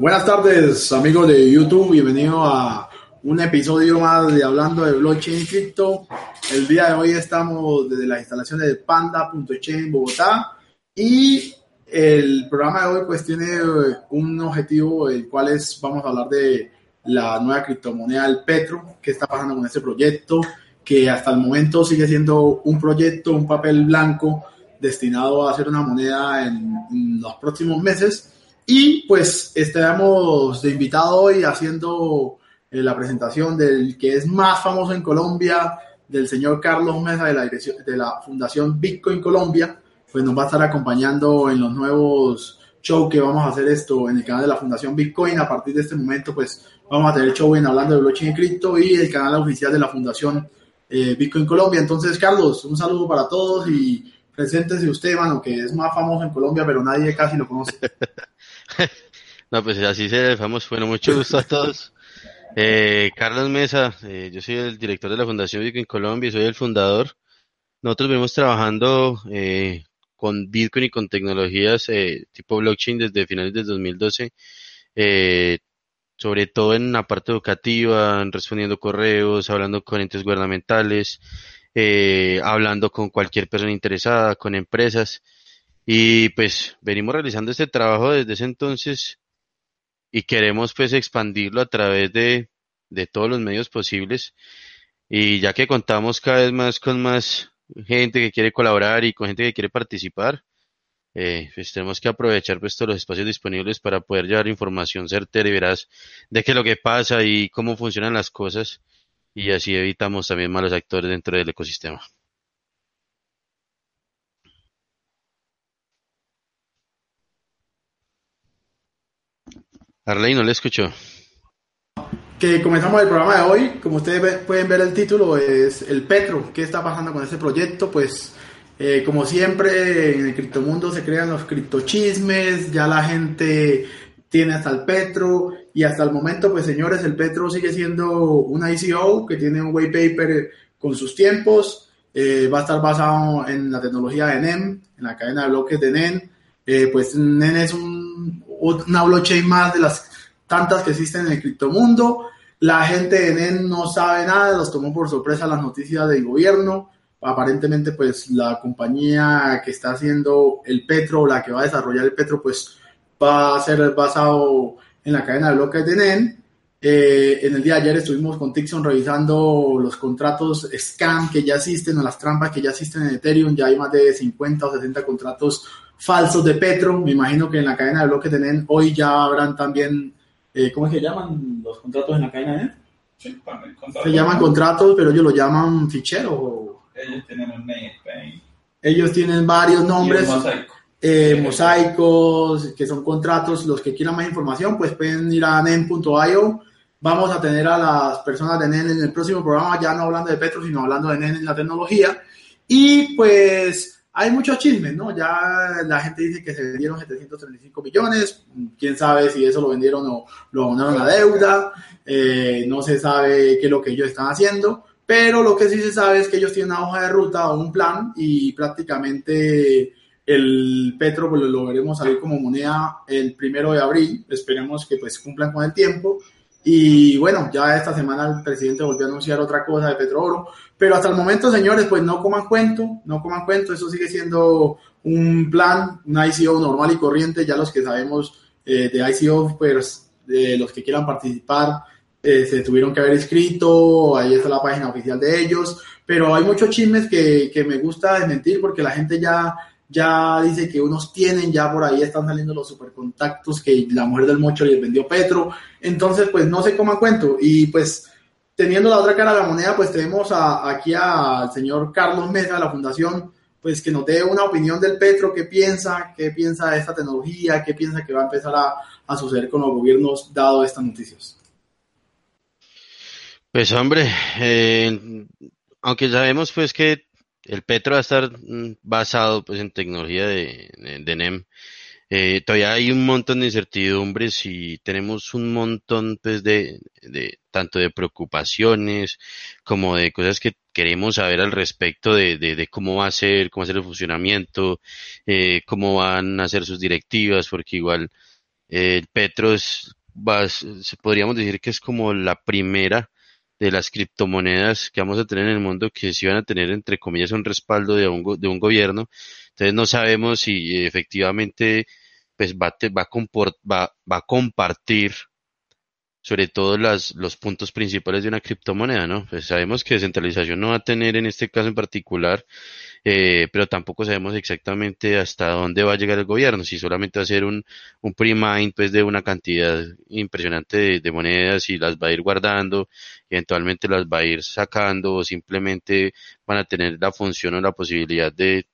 Buenas tardes, amigos de YouTube. Bienvenido a un episodio más de Hablando de Blockchain y Cripto. El día de hoy estamos desde las instalaciones de Panda.chain Bogotá y el programa de hoy pues tiene un objetivo el cual es vamos a hablar de la nueva criptomoneda del Petro, qué está pasando con este proyecto, que hasta el momento sigue siendo un proyecto, un papel blanco destinado a ser una moneda en los próximos meses y pues estamos de invitado hoy haciendo eh, la presentación del que es más famoso en Colombia, del señor Carlos Mesa de la, dirección, de la Fundación Bitcoin Colombia, pues nos va a estar acompañando en los nuevos shows que vamos a hacer esto en el canal de la Fundación Bitcoin. A partir de este momento, pues vamos a tener show en Hablando de Blockchain y Cripto y el canal oficial de la Fundación eh, Bitcoin Colombia. Entonces, Carlos, un saludo para todos y preséntese usted, mano, que es más famoso en Colombia, pero nadie casi lo conoce. no, pues así se vamos. Bueno, mucho gusto a todos. Eh, Carlos Mesa, eh, yo soy el director de la Fundación Bitcoin Colombia y soy el fundador. Nosotros venimos trabajando eh, con Bitcoin y con tecnologías eh, tipo blockchain desde finales de 2012, eh, sobre todo en la parte educativa, respondiendo correos, hablando con entes gubernamentales, eh, hablando con cualquier persona interesada, con empresas. Y pues venimos realizando este trabajo desde ese entonces y queremos pues expandirlo a través de, de todos los medios posibles. Y ya que contamos cada vez más con más gente que quiere colaborar y con gente que quiere participar, eh, pues tenemos que aprovechar pues todos los espacios disponibles para poder llevar información certera y veraz de qué es lo que pasa y cómo funcionan las cosas y así evitamos también malos actores dentro del ecosistema. Arley, no le escuchó. Que comenzamos el programa de hoy. Como ustedes pueden ver el título es El Petro. ¿Qué está pasando con este proyecto? Pues eh, como siempre en el criptomundo se crean los criptochismes, ya la gente tiene hasta el Petro y hasta el momento pues señores el Petro sigue siendo una ICO que tiene un white paper con sus tiempos, eh, va a estar basado en la tecnología de NEM, en la cadena de bloques de NEM, eh, pues NEM es un, una blockchain más de las tantas que existen en el criptomundo. La gente de NEN no sabe nada, los tomó por sorpresa las noticias del gobierno. Aparentemente, pues la compañía que está haciendo el Petro, la que va a desarrollar el Petro, pues va a ser basado en la cadena de bloques de NEN. Eh, en el día de ayer estuvimos con Tixon revisando los contratos scam que ya existen o las trampas que ya existen en Ethereum. Ya hay más de 50 o 60 contratos falsos de Petro. Me imagino que en la cadena de bloques de NEN hoy ya habrán también, eh, ¿cómo se llaman los contratos en la cadena de NEN? Sí, se llaman contratos, pero ellos lo llaman ficheros. Ellos tienen un name Ellos tienen varios nombres. mosaico. Eh, mosaicos, que son contratos. Los que quieran más información, pues pueden ir a nen.io. Vamos a tener a las personas de NEN en el próximo programa, ya no hablando de Petro, sino hablando de NEN en la tecnología. Y pues hay muchos chismes, ¿no? Ya la gente dice que se vendieron 735 millones, quién sabe si eso lo vendieron o lo abonaron a deuda, eh, no se sabe qué es lo que ellos están haciendo, pero lo que sí se sabe es que ellos tienen una hoja de ruta o un plan y prácticamente el Petro pues, lo veremos salir como moneda el primero de abril, esperemos que pues cumplan con el tiempo. Y bueno, ya esta semana el presidente volvió a anunciar otra cosa de Petrooro, pero hasta el momento, señores, pues no coman cuento, no coman cuento, eso sigue siendo un plan, una ICO normal y corriente, ya los que sabemos eh, de ICO, pues de los que quieran participar, eh, se tuvieron que haber inscrito, ahí está la página oficial de ellos, pero hay muchos chismes que, que me gusta desmentir porque la gente ya, ya dice que unos tienen, ya por ahí están saliendo los supercontactos que la mujer del mocho les vendió Petro, entonces pues no se coman cuento y pues teniendo la otra cara de la moneda, pues tenemos a, aquí al señor Carlos Mesa de la Fundación pues que nos dé una opinión del Petro, qué piensa, qué piensa de esta tecnología, qué piensa que va a empezar a, a suceder con los gobiernos dado estas noticias. Pues hombre, eh, aunque sabemos pues que el Petro va a estar mm, basado pues en tecnología de, NEM, eh, todavía hay un montón de incertidumbres y tenemos un montón pues de, de tanto de preocupaciones como de cosas que queremos saber al respecto de, cómo va a ser, cómo va a ser el funcionamiento, eh, cómo van a ser sus directivas, porque igual eh, Petro es, va, podríamos decir que es como la primera de las criptomonedas que vamos a tener en el mundo que sí van a tener entre comillas un respaldo de un, de un gobierno. Entonces no sabemos si efectivamente pues va, va, va, va a compartir sobre todo las, los puntos principales de una criptomoneda, ¿no? Pues sabemos que descentralización no va a tener en este caso en particular, eh, pero tampoco sabemos exactamente hasta dónde va a llegar el gobierno, si solamente va a ser un, un pre-mine pues, de una cantidad impresionante de, monedas y las va a ir guardando, eventualmente las va a ir sacando o simplemente van a tener la función o la posibilidad de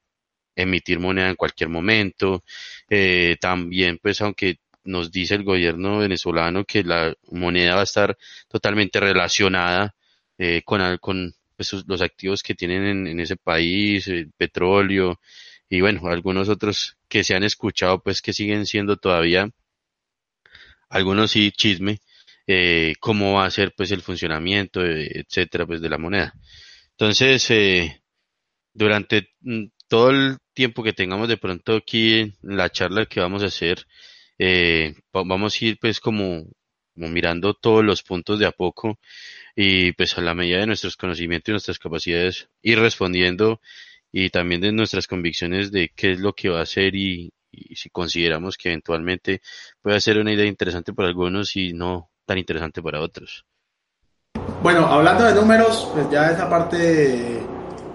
emitir moneda en cualquier momento. Eh, también, pues, aunque nos dice el gobierno venezolano que la moneda va a estar totalmente relacionada eh, con, pues, los activos que tienen en, ese país, el petróleo y bueno, algunos otros que se han escuchado pues que siguen siendo todavía algunos sí chisme, eh, cómo va a ser pues el funcionamiento, eh, etcétera, pues de la moneda. Entonces, eh, durante mm, todo el tiempo que tengamos de pronto aquí en la charla que vamos a hacer, eh, vamos a ir pues como, mirando todos los puntos de a poco y pues a la medida de nuestros conocimientos y nuestras capacidades ir respondiendo y también de nuestras convicciones de qué es lo que va a hacer y, si consideramos que eventualmente puede ser una idea interesante para algunos y no tan interesante para otros. Bueno, hablando de números, pues ya esa parte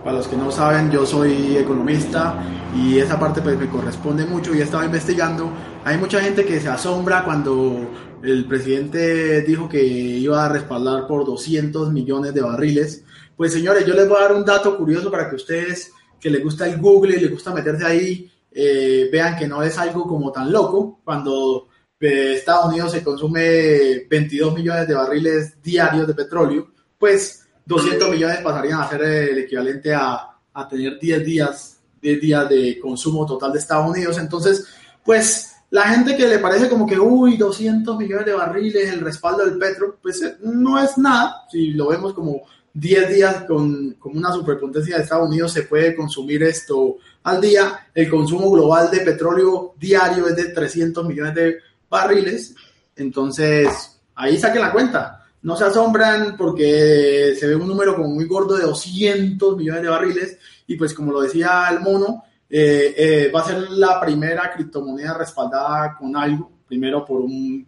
para los que no saben, yo soy economista y esa parte pues me corresponde mucho y he estado investigando. Hay mucha gente que se asombra cuando el presidente dijo que iba a respaldar por 200 millones de barriles. Pues señores, yo les voy a dar un dato curioso para que ustedes que les gusta el Google y les gusta meterse ahí, eh, vean que no es algo como tan loco. Cuando eh, Estados Unidos se consume 22 millones de barriles diarios de petróleo, pues 200 millones pasarían a ser el equivalente a, a tener 10 días, 10 días de consumo total de Estados Unidos. Entonces, pues la gente que le parece como que, uy, 200 millones de barriles, el respaldo del petro, pues eh, no es nada. Si lo vemos como 10 días con, con, una superpotencia de Estados Unidos, se puede consumir esto al día. El consumo global de petróleo diario es de 300 millones de barriles. Entonces, ahí saquen la cuenta no se asombran porque se ve un número como muy gordo de 200 millones de barriles y pues como lo decía el mono, eh, eh, va a ser la primera criptomoneda respaldada con algo, primero por un,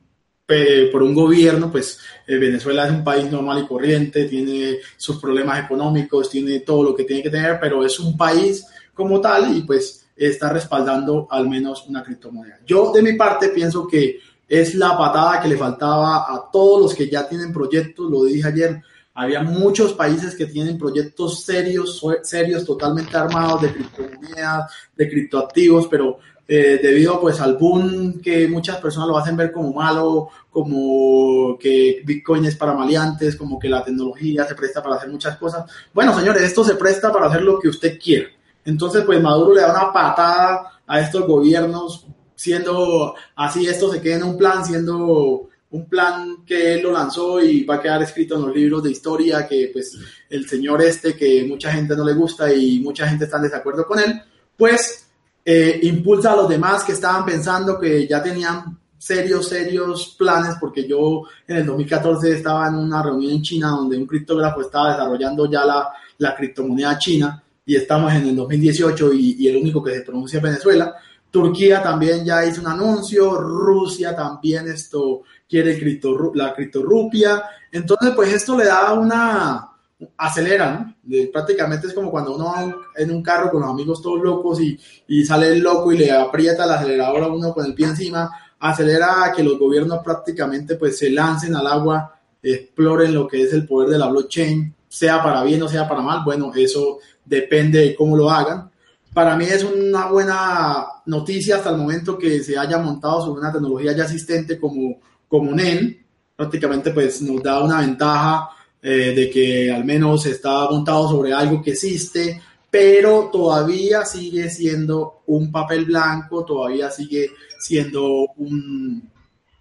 por un gobierno, pues eh, Venezuela es un país normal y corriente, tiene sus problemas económicos, tiene todo lo que tiene que tener, pero es un país como tal y pues está respaldando al menos una criptomoneda. Yo de mi parte pienso que es la patada que le faltaba a todos los que ya tienen proyectos, lo dije ayer, había muchos países que tienen proyectos serios, serios, totalmente armados de criptomonedas, de criptoactivos, pero eh, debido pues al boom que muchas personas lo hacen ver como malo, como que Bitcoin es para maleantes, como que la tecnología se presta para hacer muchas cosas. Bueno, señores, esto se presta para hacer lo que usted quiera. Entonces, pues Maduro le da una patada a estos gobiernos siendo así, esto se queda en un plan, siendo un plan que él lo lanzó y va a quedar escrito en los libros de historia que pues el señor este que mucha gente no le gusta y mucha gente está en desacuerdo con él, pues eh, impulsa a los demás que estaban pensando que ya tenían serios, serios planes, porque yo en el 2014 estaba en una reunión en China donde un criptógrafo estaba desarrollando ya la, la criptomoneda china y estamos en el 2018 y, y el único que se pronuncia es Venezuela. Turquía también ya hizo un anuncio, Rusia también esto quiere cripto, la criptorupia. Entonces, pues esto le da una, acelera, ¿no? prácticamente es como cuando uno va en un carro con los amigos todos locos y, y sale el loco y le aprieta el acelerador a uno con el pie encima, acelera a que los gobiernos prácticamente pues se lancen al agua, exploren lo que es el poder de la blockchain, sea para bien o sea para mal, bueno, eso depende de cómo lo hagan para mí es una buena noticia hasta el momento que se haya montado sobre una tecnología ya existente como, como NEN. Prácticamente pues nos da una ventaja eh, de que al menos está montado sobre algo que existe, pero todavía sigue siendo un papel blanco, todavía sigue siendo un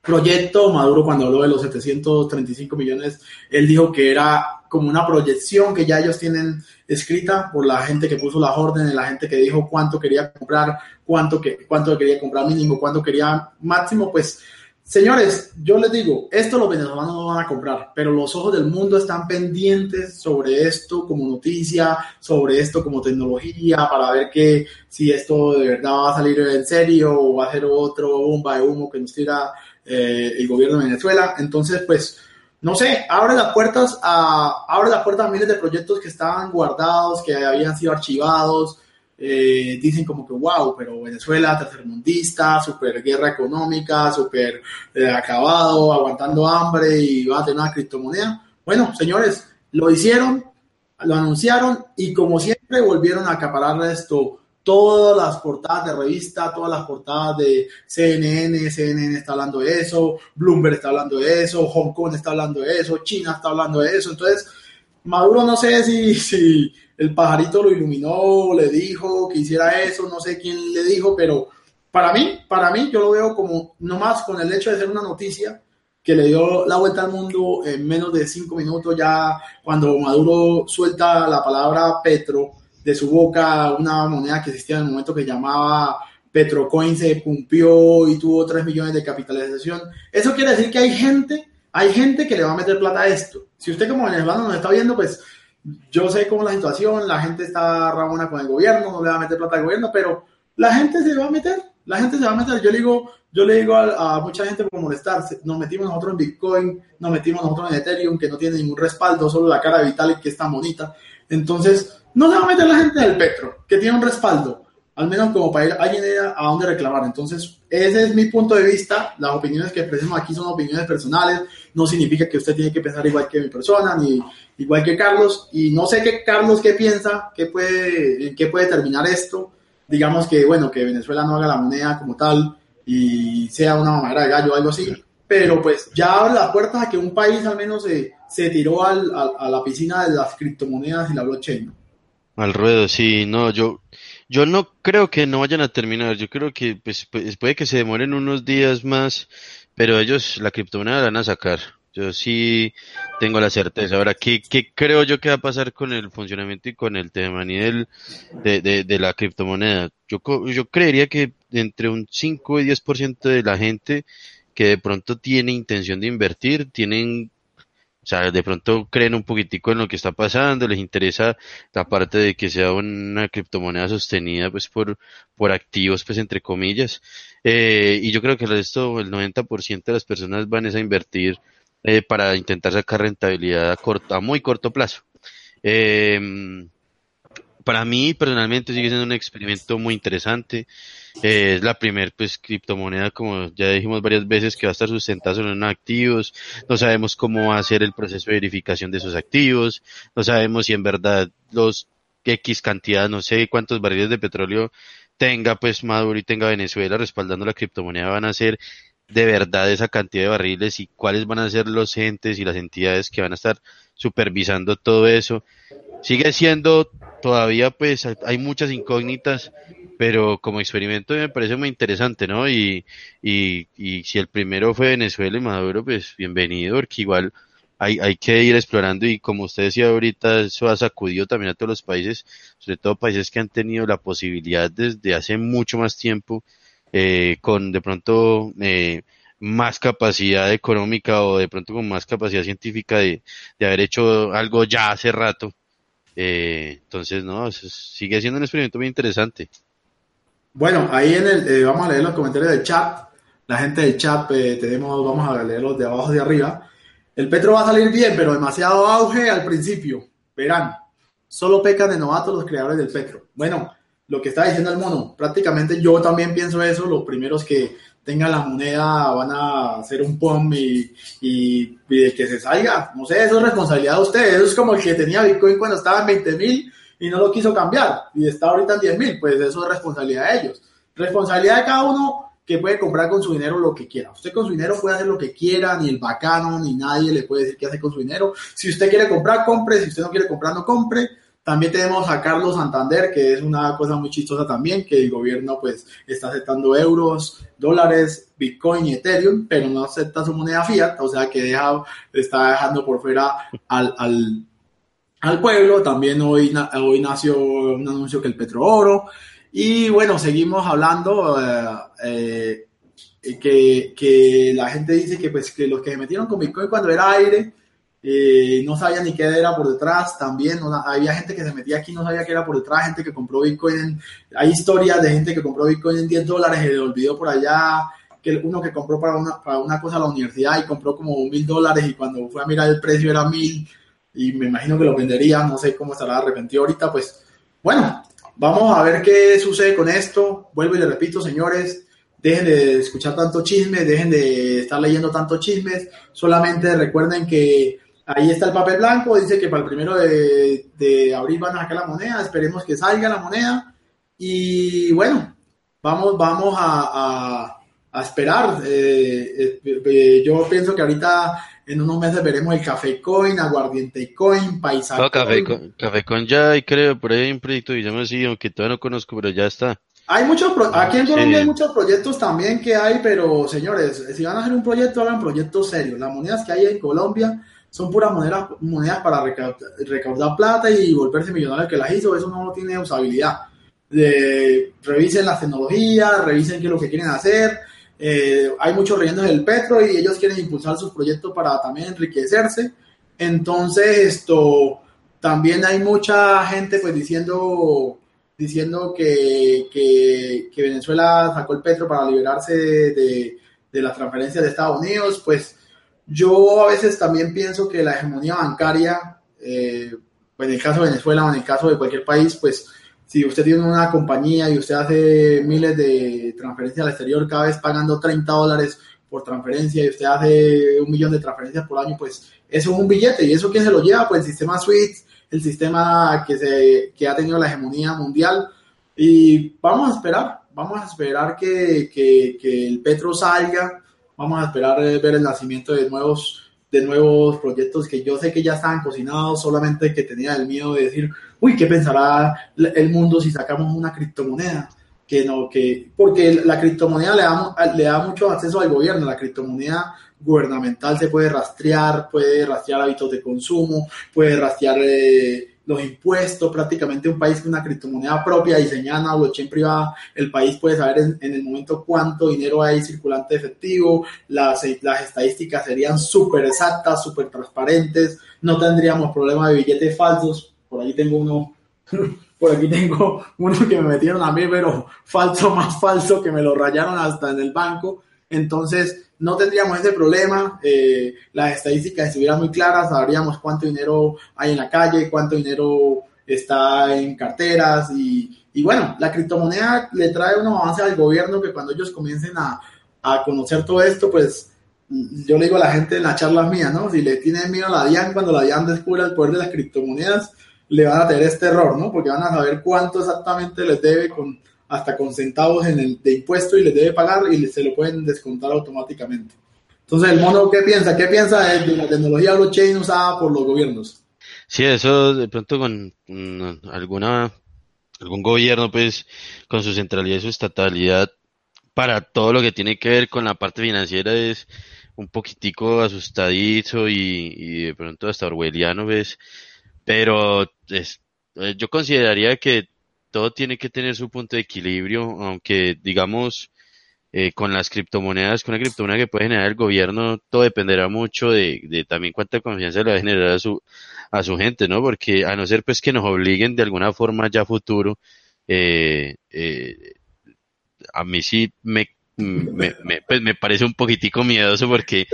proyecto. Maduro cuando habló de los 735 millones, él dijo que era como una proyección que ya ellos tienen escrita por la gente que puso las órdenes, la gente que dijo cuánto quería comprar, cuánto, que, cuánto quería comprar mínimo, cuánto quería máximo, pues Señores, yo les digo, esto los venezolanos no van a comprar, pero los ojos del mundo están pendientes sobre esto como noticia, sobre esto como tecnología, para ver que si esto de verdad va a salir en serio o va a ser otro bomba de humo que nos tira eh, el gobierno de Venezuela. Entonces, pues, no sé, abre las puertas a, abre las puertas a miles de proyectos que estaban guardados, que habían sido archivados, eh, dicen como que wow, pero Venezuela tercermundista, super guerra económica, super eh, acabado, aguantando hambre y va a tener una criptomoneda. Bueno, señores, lo hicieron, lo anunciaron y como siempre volvieron a acaparar esto. Todas las portadas de revista, todas las portadas de CNN, CNN está hablando de eso, Bloomberg está hablando de eso, Hong Kong está hablando de eso, China está hablando de eso. Entonces, Maduro no sé si, si el pajarito lo iluminó, le dijo que hiciera eso, no sé quién le dijo, pero para mí, para mí yo lo veo como nomás con el hecho de ser una noticia que le dio la vuelta al mundo en menos de cinco minutos ya cuando Maduro suelta la palabra Petro de su boca, una moneda que existía en el momento que llamaba Petrocoin se cumplió y tuvo 3 millones de capitalización. Eso quiere decir que hay gente, hay gente que le va a meter plata a esto. Si usted como venezolano nos está viendo, pues yo sé cómo la situación, la gente está rabona con el gobierno, no le va a meter plata al gobierno, pero la gente se va a meter, la gente se va a meter. Yo le digo, yo le digo a, mucha gente por molestarse, nos metimos nosotros en Bitcoin, nos metimos nosotros en Ethereum, que no tiene ningún respaldo, solo la cara de Vitalik que está bonita. Entonces, no se va a meter la gente del Petro, que tiene un respaldo al menos como para ir a dónde reclamar. Entonces, ese es mi punto de vista. Las opiniones que expresemos aquí son opiniones personales. No significa que usted tiene que pensar igual que mi persona, ni igual que Carlos. Y no sé qué Carlos qué piensa, qué puede, qué puede terminar esto. Digamos que, bueno, que Venezuela no haga la moneda como tal y sea una mamadera de gallo o algo así. Pero pues ya abre la puerta a que un país al menos se, se tiró a la piscina de las criptomonedas y la blockchain. Al ruedo, sí, no, yo, yo no creo que no vayan a terminar, yo creo que pues, pues, puede que se demoren unos días más, pero ellos la criptomoneda la van a sacar. Yo sí tengo la certeza. Ahora, ¿qué, qué creo yo que va a pasar con el funcionamiento y con el tema de, de, de la criptomoneda? Yo, yo creería que entre un 5 y 10% de la gente que de pronto tiene intención de invertir, tienen o sea, de pronto creen un poquitico en lo que está pasando, les interesa la parte de que sea una criptomoneda sostenida pues por, por activos pues entre comillas. Eh, y yo creo que el resto, el 90% de las personas van a invertir eh, para intentar sacar rentabilidad a, corto, a muy corto plazo. Eh, para mí personalmente sigue siendo un experimento muy interesante. Eh, es la primer pues criptomoneda, como ya dijimos varias veces, que va a estar sustentada sobre unos activos. No sabemos cómo va a ser el proceso de verificación de esos activos. No sabemos si en verdad los X cantidad, no sé cuántos barriles de petróleo tenga pues Maduro y tenga Venezuela respaldando la criptomoneda van a ser de verdad esa cantidad de barriles y cuáles van a ser los entes y las entidades que van a estar supervisando todo eso. Sigue siendo todavía pues hay muchas incógnitas, pero como experimento me parece muy interesante, ¿no? Y, y, y si el primero fue Venezuela y Maduro, pues bienvenido, porque igual hay, hay que ir explorando y como usted decía ahorita, eso ha sacudido también a todos los países, sobre todo países que han tenido la posibilidad desde hace mucho más tiempo, eh, con de pronto eh, más capacidad económica o de pronto con más capacidad científica de, de haber hecho algo ya hace rato eh, entonces, no, sigue siendo un experimento muy interesante. Bueno, ahí en el, eh, vamos a leer los comentarios del chat. La gente del chat, tenemos, vamos a leerlos de abajo de arriba. El Petro va a salir bien, pero demasiado auge al principio. Verán, solo pecan de novatos los creadores del Petro. Bueno, lo que está diciendo el mono, prácticamente yo también pienso eso. Los primeros que tengan la moneda van a hacer un POM y, y, de que se salga. No sé, eso es responsabilidad de ustedes. Es como el que tenía Bitcoin cuando estaba en 20 mil y no lo quiso cambiar y está ahorita en 10 mil, pues eso es responsabilidad de ellos. Responsabilidad de cada uno que puede comprar con su dinero lo que quiera. Usted con su dinero puede hacer lo que quiera, ni el bacano, ni nadie le puede decir qué hacer con su dinero. Si usted quiere comprar, compre. Si usted no quiere comprar, no compre. También tenemos a Carlos Santander, que es una cosa muy chistosa también, que el gobierno pues está aceptando euros, dólares, Bitcoin y Ethereum, pero no acepta su moneda fiat, o sea que deja, está dejando por fuera al, al, al pueblo. También hoy, hoy nació un anuncio que el petrooro. Y bueno, seguimos hablando eh, eh, que, que, la gente dice que pues que los que se metieron con Bitcoin cuando era aire eh, no sabían ni qué era por detrás, también había gente que se metía aquí no sabía qué era por detrás, gente que compró Bitcoin, hay historias de gente que compró Bitcoin en 10 dólares y le olvidó por allá, que uno que compró para una, para una cosa a la universidad y compró como mil dólares y cuando fue a mirar el precio era mil y me imagino que lo vendería, no sé cómo estará arrepentido ahorita, pues bueno, Vamos a ver qué sucede con esto. Vuelvo y le repito, señores, dejen de escuchar tanto chisme, dejen de estar leyendo tanto chismes. Solamente recuerden que ahí está el papel blanco. Dice que para el primero de, abril van a sacar la moneda. Esperemos que salga la moneda. Y bueno, vamos, vamos a, esperar. Eh, eh, eh, yo pienso que ahorita en unos meses veremos el Café Coin, Aguardiente Coin, Paisa no, Café, Coin. Café Coin ya hay, creo, por ahí hay un proyecto y ya me sido, aunque todavía no conozco, pero ya está. Hay muchos, aquí en Colombia hay muchos proyectos también que hay, pero señores, si van a hacer un proyecto, hagan proyectos serios. Las monedas que hay en Colombia son puras monedas, monedas para recaudar, plata y volverse millonario que las hizo, eso no tiene usabilidad. revisen las tecnologías, revisen qué es lo que quieren hacer, eh, hay muchos rellenos del petro y ellos quieren impulsar sus proyectos para también enriquecerse. Entonces, esto también hay mucha gente pues diciendo diciendo que, que, Venezuela sacó el petro para liberarse de, de las transferencias de Estados Unidos, pues yo a veces también pienso que la hegemonía bancaria, eh, pues en el caso de Venezuela o en el caso de cualquier país, pues si usted tiene una compañía y usted hace miles de transferencias al exterior, cada vez pagando 30 dólares por transferencia y usted hace un millón de transferencias por año, pues eso es un billete. ¿Y eso quién se lo lleva? Pues el sistema SWIFT, el sistema que, se, que ha tenido la hegemonía mundial. Y vamos a esperar, vamos a esperar que, que, que el petro salga, vamos a esperar ver el nacimiento de nuevos de nuevos proyectos que yo sé que ya estaban cocinados, solamente que tenía el miedo de decir, uy, ¿qué pensará el mundo si sacamos una criptomoneda? Que no, que, porque la criptomoneda le da, le da mucho acceso al gobierno, la criptomoneda gubernamental se puede rastrear, puede rastrear hábitos de consumo, puede rastrear eh, los impuestos, prácticamente un país con una criptomoneda propia diseñada blockchain privada, el país puede saber en, el momento cuánto dinero hay circulante efectivo, las, las estadísticas serían súper exactas, súper transparentes, no tendríamos problema de billetes falsos, por ahí tengo uno, por aquí tengo uno que me metieron a mí, pero falso más falso, que me lo rayaron hasta en el banco, entonces no tendríamos ese problema, eh, las estadísticas estuvieran muy claras, sabríamos cuánto dinero hay en la calle, cuánto dinero está en carteras y, y bueno, la criptomoneda le trae unos avances al gobierno que cuando ellos comiencen a, a conocer todo esto, pues yo le digo a la gente en las charlas mías, ¿no? Si le tienen miedo a la DIAN, cuando la DIAN descubra el poder de las criptomonedas, le van a tener este error, ¿no? Porque van a saber cuánto exactamente les debe con hasta con centavos en el, de impuesto y les debe pagar y se lo pueden descontar automáticamente. Entonces, el mono, ¿qué piensa? ¿Qué piensa de, la tecnología blockchain usada por los gobiernos? Sí, eso de pronto con alguna algún gobierno, pues, con su centralidad y su estatalidad, para todo lo que tiene que ver con la parte financiera es un poquitico asustadizo y, y de pronto hasta orwelliano, ¿ves? Pero es, eh, yo consideraría que todo tiene que tener su punto de equilibrio, aunque digamos eh, con las criptomonedas, con una criptomoneda que puede generar el gobierno, todo dependerá mucho de, de, también cuánta confianza le va a generar a su, a su gente, ¿no? Porque a no ser pues que nos obliguen de alguna forma ya futuro, eh, eh, a mí sí me me, me, pues me parece un poquitico miedoso porque,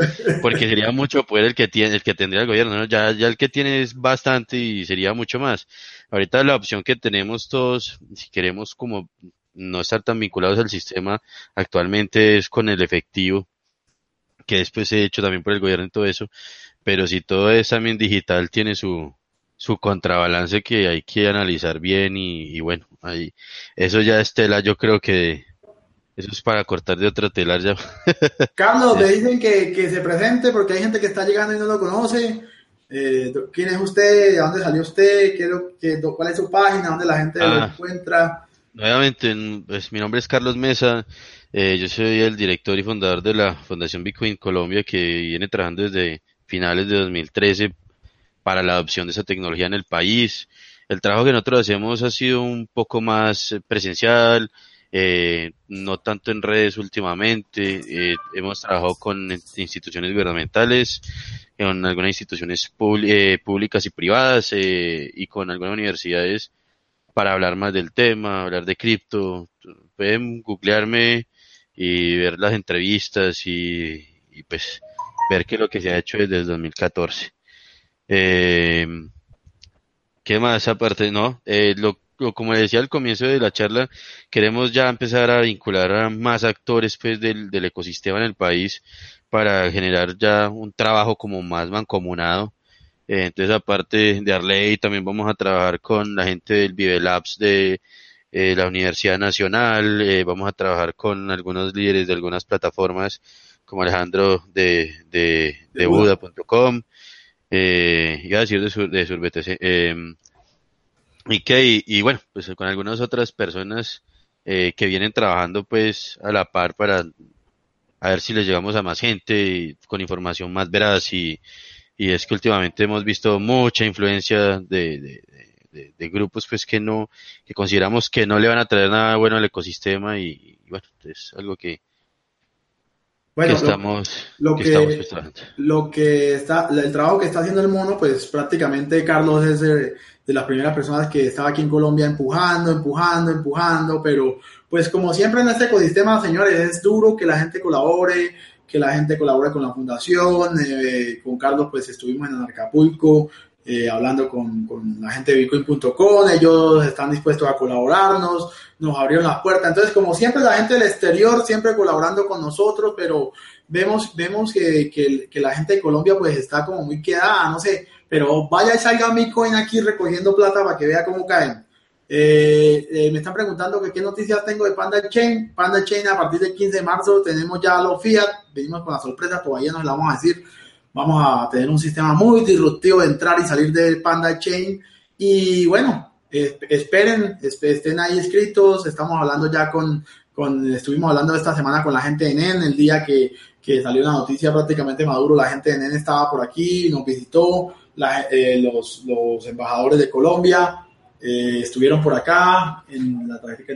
porque sería mucho poder el que tiene, el que tendría el gobierno, Ya, ya el que tiene es bastante y sería mucho más. Ahorita la opción que tenemos todos, si queremos como no estar tan vinculados al sistema actualmente es con el efectivo, que después he hecho también por el gobierno y todo eso, pero si todo es también digital tiene su, su contrabalance que hay que analizar bien y, bueno, ahí, eso ya es tela, yo creo que eso es para cortar de otra telar ya. Carlos, me dicen que, que, se presente porque hay gente que está llegando y no lo conoce. Eh, ¿Quién es usted? ¿De dónde salió usted? ¿Qué, ¿Cuál es su página? ¿Dónde la gente lo ah. encuentra? Nuevamente, pues, mi nombre es Carlos Mesa. Eh, yo soy el director y fundador de la Fundación Bitcoin Colombia que viene trabajando desde finales de 2013 para la adopción de esa tecnología en el país. El trabajo que nosotros hacemos ha sido un poco más presencial, eh, no tanto en redes últimamente. Eh, hemos trabajado con instituciones gubernamentales, con algunas instituciones eh, públicas y privadas y con algunas universidades para hablar más del tema, hablar de cripto. Pueden googlearme y ver las entrevistas y, pues ver qué es lo que se ha hecho desde el 2014. Eh, ¿Qué más aparte? No, eh, lo, como decía al comienzo de la charla, queremos ya empezar a vincular a más actores pues del, del ecosistema en el país para generar ya un trabajo como más mancomunado. Eh, entonces, aparte de Arley, también vamos a trabajar con la gente del Vive Labs de eh, la Universidad Nacional, eh, vamos a trabajar con algunos líderes de algunas plataformas como Alejandro de, de, de Buda.com, eh, iba a decir de, sur, de SurBTC, eh, y que, y, bueno, pues con algunas otras personas eh, que vienen trabajando pues a la par para a ver si les llegamos a más gente con información más veraz y, y es que últimamente hemos visto mucha influencia de, de, de, grupos pues que no, que consideramos que no le van a traer nada bueno al ecosistema y, y bueno, es algo que, bueno, estamos, lo, que, lo que está, el trabajo que está haciendo el mono, pues prácticamente Carlos es de, las primeras personas que estaba aquí en Colombia empujando, empujando, empujando, pero pues como siempre en este ecosistema, señores, es duro que la gente colabore, que la gente colabore con la fundación, eh, con Carlos pues estuvimos en Acapulco, eh, hablando con, con, la gente de bitcoin.com, ellos están dispuestos a colaborarnos, nos abrieron las puertas. Entonces, como siempre, la gente del exterior siempre colaborando con nosotros, pero vemos, vemos que, que, que la gente de Colombia pues está como muy quedada, no sé, pero vaya y salga Bitcoin aquí recogiendo plata para que vea cómo caen. Eh, eh, me están preguntando qué noticias tengo de Panda Chain. Panda Chain a partir del 15 de marzo tenemos ya los Fiat. Venimos con la sorpresa, todavía nos la vamos a decir vamos a tener un sistema muy disruptivo de entrar y salir de Panda Chain. Y bueno, esperen, estén ahí inscritos. Estamos hablando ya con, con, estuvimos hablando esta semana con la gente de NEN, el día que, que salió la noticia prácticamente Maduro, la gente de NEN estaba por aquí, nos visitó, eh, los, los, embajadores de Colombia eh, estuvieron por acá, en la tarjeta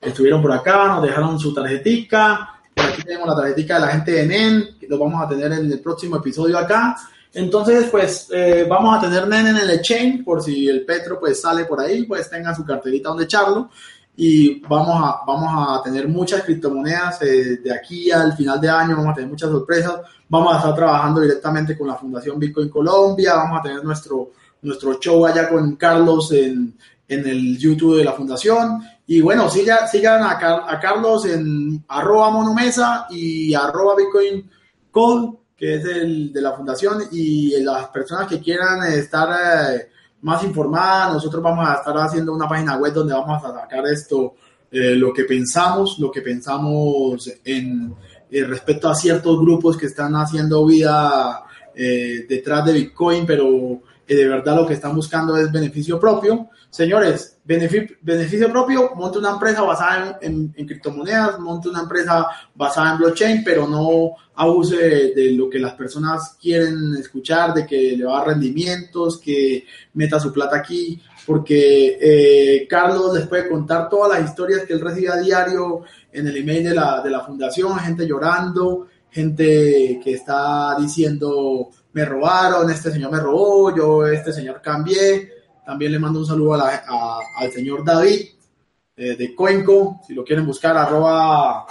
estuvieron por acá, nos dejaron su tarjetica, aquí tenemos la tarjetita de la gente de NEN, que lo vamos a tener en el próximo episodio acá. Entonces, pues eh, vamos a tener NEN en el exchange, por si el Petro pues sale por ahí, pues tenga su carterita donde echarlo. Y vamos a, vamos a tener muchas criptomonedas eh, de aquí al final de año, vamos a tener muchas sorpresas. Vamos a estar trabajando directamente con la Fundación Bitcoin Colombia, vamos a tener nuestro, nuestro show allá con Carlos en, en el YouTube de la Fundación y bueno, sigan, sigan a, a, Carlos en arroba monomesa y arroba bitcoin code, que es el de la fundación, y las personas que quieran estar eh, más informadas, nosotros vamos a estar haciendo una página web donde vamos a sacar esto, eh, lo que pensamos, lo que pensamos en, eh, respecto a ciertos grupos que están haciendo vida detrás de Bitcoin, pero de verdad lo que están buscando es beneficio propio. Señores, beneficio, propio, monte una empresa basada en, criptomonedas, monte una empresa basada en blockchain, pero no abuse de, lo que las personas quieren escuchar, de que le va a rendimientos, que meta su plata aquí, porque eh, Carlos les puede contar todas las historias que él recibe a diario en el email de la, de la fundación, gente llorando, gente que está diciendo me robaron, este señor me robó, yo este señor cambié también le mando un saludo al señor David eh, de Coinco. Si lo quieren buscar, arroba,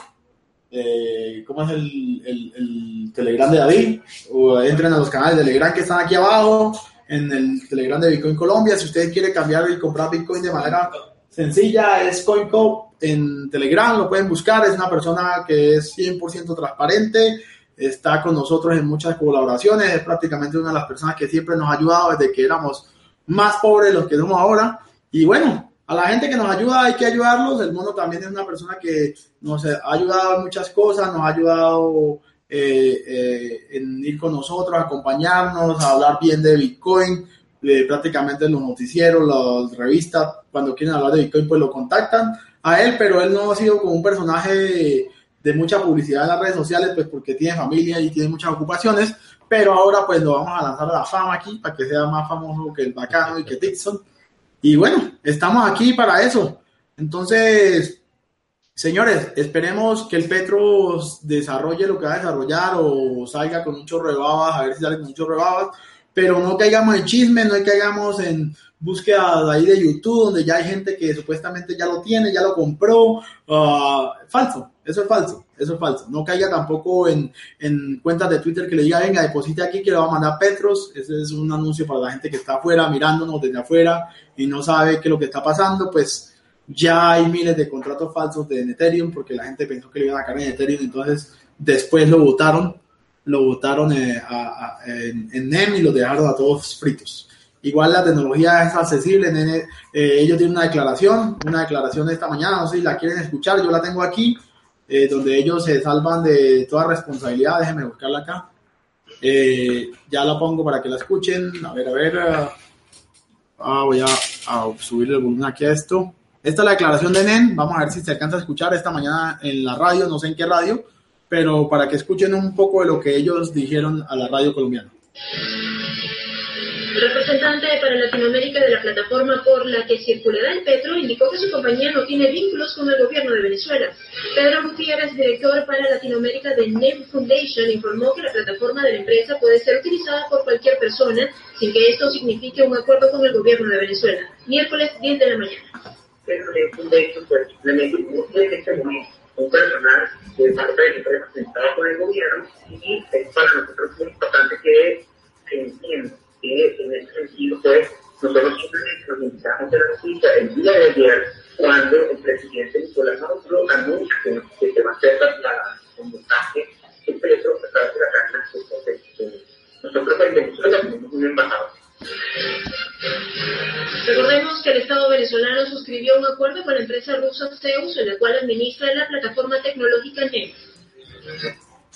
eh, ¿cómo es el, Telegram de David? O entren a los canales de Telegram que están aquí abajo, en el Telegram de Bitcoin Colombia. Si ustedes quieren cambiar y comprar Bitcoin de manera sencilla, es Coinco en Telegram, lo pueden buscar. Es una persona que es 100% transparente está con nosotros en muchas colaboraciones, es prácticamente una de las personas que siempre nos ha ayudado desde que éramos más pobres de los que somos ahora. Y bueno, a la gente que nos ayuda hay que ayudarlos. El mono también es una persona que nos ha ayudado en muchas cosas, nos ha ayudado eh, eh, en ir con nosotros, acompañarnos, a hablar bien de Bitcoin. prácticamente en los noticieros, las revistas, cuando quieren hablar de Bitcoin, pues lo contactan a él, pero él no ha sido como un personaje de mucha publicidad en las redes sociales, pues porque tiene familia y tiene muchas ocupaciones, pero ahora pues lo vamos a lanzar a la fama aquí para que sea más famoso que el Bacano y que Dixon. Y bueno, estamos aquí para eso. Entonces, señores, esperemos que el Petro desarrolle lo que va a desarrollar o salga con un chorro de babas, a ver si sale con un chorro de babas, pero no caigamos en chisme, no caigamos en búsqueda ahí de YouTube, donde ya hay gente que supuestamente ya lo tiene, ya lo compró. Uh, falso, eso es falso, eso es falso. No caiga tampoco en, en cuentas de Twitter que le diga, venga, deposite aquí que le va a mandar Petros. Ese es un anuncio para la gente que está afuera, mirándonos desde afuera y no sabe qué es lo que está pasando. Pues ya hay miles de contratos falsos de Ethereum porque la gente pensó que le iban a caer en Ethereum, entonces después lo votaron, lo votaron eh, en, en NEM y lo dejaron a todos fritos. Igual la tecnología es accesible, nene. Eh, ellos tienen una declaración, una declaración de esta mañana, no sé si la quieren escuchar, yo la tengo aquí, eh, donde ellos se salvan de toda responsabilidad, déjenme buscarla acá. Eh, ya la pongo para que la escuchen, a ver, a ver. Ah, voy a, a subir el volumen aquí a esto. Esta es la declaración de NEN, vamos a ver si se alcanza a escuchar esta mañana en la radio, no sé en qué radio, pero para que escuchen un poco de lo que ellos dijeron a la radio colombiana. Representante para Latinoamérica de la plataforma por la que circulará el petro indicó que su compañía no tiene vínculos con el gobierno de Venezuela. Pedro Gutiérrez, director para Latinoamérica de NEV Foundation, informó que la plataforma de la empresa puede ser utilizada por cualquier persona sin que esto signifique un acuerdo con el gobierno de Venezuela. Miércoles 10 de la mañana. Foundation pues, simplemente en este momento un personal el gobierno y es para nosotros muy importante que se entienda que en ese sentido, pues, nosotros simplemente nos invitamos a la noticia el día de ayer, cuando el presidente Nicolás Maduro anuncia que, se va a hacer la, el montaje Petro a través de la Cámara Nosotros en Venezuela tenemos un embajador. Recordemos que el Estado venezolano suscribió un acuerdo con la empresa rusa Zeus, en la cual administra la plataforma tecnológica NET.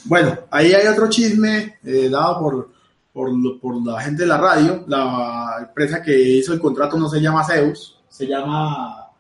Bueno, ahí hay otro chisme eh, dado por por, por la gente de la radio. La empresa que hizo el contrato no se llama Zeus, se llama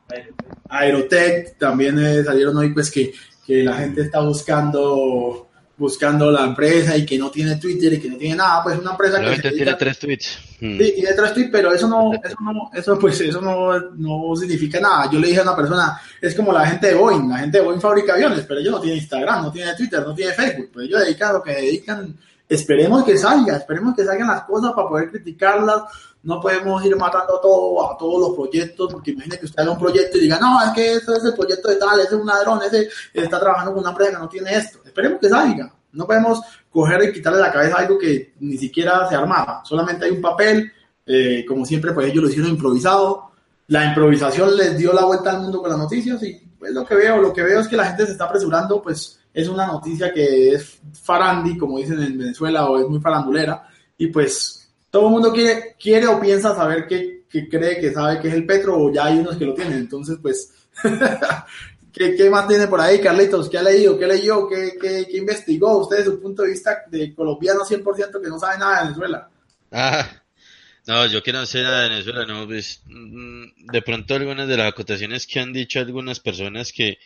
Aerotech. También eh, salieron hoy pues que, que la gente está buscando buscando la empresa y que no tiene Twitter y que no tiene nada, pues una empresa que tiene tres tweets. Hmm. Sí, tiene tres tweets, pero eso no, eso no, eso pues eso no, no significa nada. Yo le dije a una persona, es como la gente de Boeing, la gente de Boeing fabrica aviones, pero ellos no tienen Instagram, no tiene Twitter, no tiene Facebook, pues ellos dedican lo que dedican esperemos que salga, esperemos que salgan las cosas para poder criticarlas. No podemos ir matando todo, a todos los proyectos, porque imagine que usted haga un proyecto y diga, no, es que ese es el proyecto de tal, ese es un ladrón, ese está trabajando con una empresa que no tiene esto. Esperemos que salga. No podemos coger y quitarle la cabeza algo que ni siquiera se armaba. Solamente hay un papel, eh, como siempre, pues ellos lo hicieron improvisado. La improvisación les dio la vuelta al mundo con las noticias y pues lo que veo, lo que veo es que la gente se está apresurando, pues es una noticia que es farandi, como dicen en Venezuela, o es muy farandulera, y pues todo el mundo quiere, quiere o piensa saber qué, cree que sabe que es el Petro, o ya hay unos que lo tienen, entonces pues, ¿qué, ¿qué, más tiene por ahí, Carlitos? ¿Qué ha leído? ¿Qué leyó? ¿Qué, qué, qué investigó usted desde su punto de vista de colombiano 100% que no sabe nada de Venezuela? Ah, no, yo que no sé nada de Venezuela, no, pues mm, de pronto algunas de las acotaciones que han dicho algunas personas que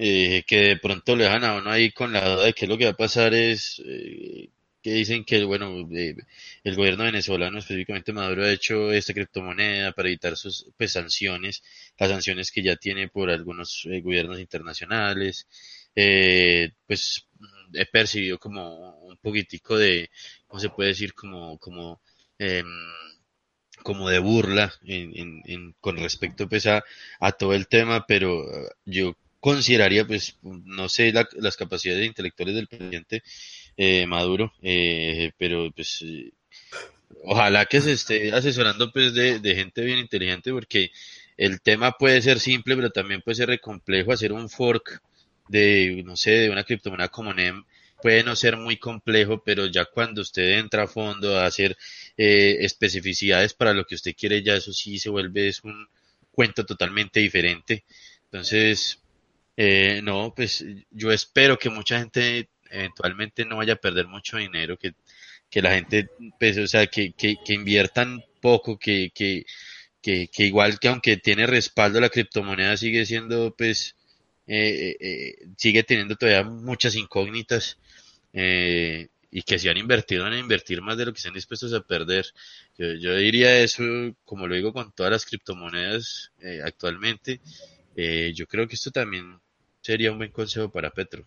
eh, que de pronto le dejan a uno ahí con la duda de que lo que va a pasar es eh, que dicen que bueno eh, el gobierno venezolano específicamente Maduro ha hecho esta criptomoneda para evitar sus pues sanciones las sanciones que ya tiene por algunos gobiernos internacionales. Pues he percibido como un poquitico de cómo se puede decir como como em, como de burla en, en, con respecto pues a, a todo el tema pero yo consideraría, pues, no sé las capacidades intelectuales del presidente eh, Maduro, eh, pero pues eh, ojalá que se esté asesorando pues de, gente bien inteligente porque el tema puede ser simple, pero también puede ser complejo hacer un fork de, no sé, de una criptomoneda como NEM puede no ser muy complejo, pero ya cuando usted entra a fondo a hacer especificidades para lo que usted quiere, ya eso sí se vuelve es un cuento totalmente diferente. Entonces, eh, no, pues yo espero que mucha gente eventualmente no vaya a perder mucho dinero, que, que la gente, pues, o sea, que, que, inviertan poco, que, que, que, igual que aunque tiene respaldo la criptomoneda sigue siendo, pues, eh, eh, sigue teniendo todavía muchas incógnitas eh, y que si han invertido van a invertir más de lo que están dispuestos a perder. Yo, yo diría eso, como lo digo con todas las criptomonedas eh, actualmente, eh, yo creo que esto también sería un buen consejo para Petro.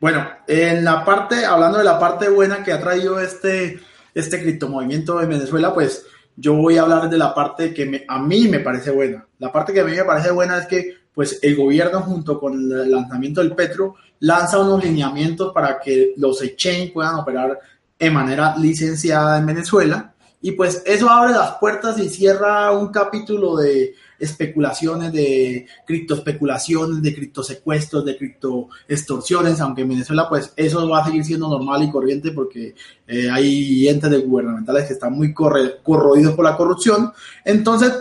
Bueno, en la parte, hablando de la parte buena que ha traído este, este criptomovimiento en Venezuela, pues yo voy a hablar de la parte que me, a mí me parece buena. La parte que a mí me parece buena es que pues el gobierno junto con el lanzamiento del Petro lanza unos lineamientos para que los exchange puedan operar de manera licenciada en Venezuela y pues eso abre las puertas y cierra un capítulo de especulaciones, de criptoespeculaciones, de criptosecuestros, de criptoextorsiones, aunque en Venezuela pues eso va a seguir siendo normal y corriente porque eh, hay entes gubernamentales que están muy corre, corroídos por la corrupción. Entonces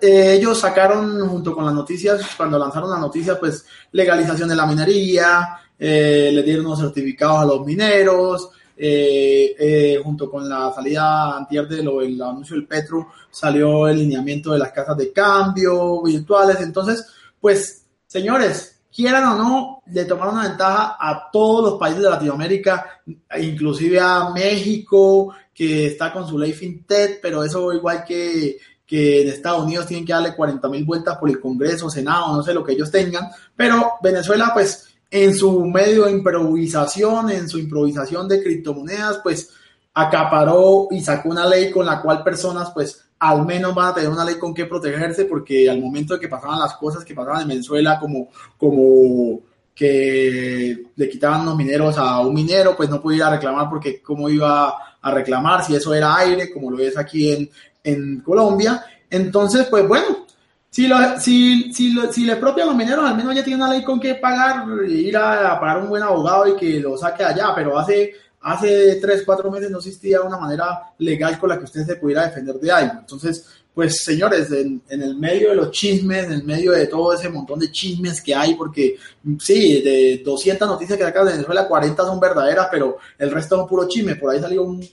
eh, ellos sacaron junto con las noticias, cuando lanzaron las noticias, pues legalización de la minería, eh, le dieron unos certificados a los mineros, eh, eh, junto con la salida antier de lo, el anuncio del Petro, salió el lineamiento de las casas de cambio virtuales. Entonces, pues, señores, quieran o no, le tomaron una ventaja a todos los países de Latinoamérica, inclusive a México, que está con su ley FinTech, pero eso igual que, que en Estados Unidos tienen que darle 40 mil vueltas por el Congreso, Senado, no sé lo que ellos tengan, pero Venezuela, pues, en su medio de improvisación, en su improvisación de criptomonedas, pues acaparó y sacó una ley con la cual personas, pues al menos van a tener una ley con que protegerse, porque al momento de que pasaban las cosas que pasaban en Venezuela, como, como que le quitaban los mineros a un minero, pues no podía reclamar porque cómo iba a reclamar si eso era aire, como lo es aquí en, en Colombia. Entonces, pues bueno, si, lo, si, si, lo, si le propia a los mineros, al menos ya tiene una ley con que pagar, ir a, a, pagar un buen abogado y que lo saque allá, pero hace, hace tres, cuatro meses no existía una manera legal con la que usted se pudiera defender de algo. Entonces, pues señores, en, en, el medio de los chismes, en el medio de todo ese montón de chismes que hay, porque sí, de 200 noticias que acá de Venezuela, 40 son verdaderas, pero el resto son puro chisme. Por ahí salió un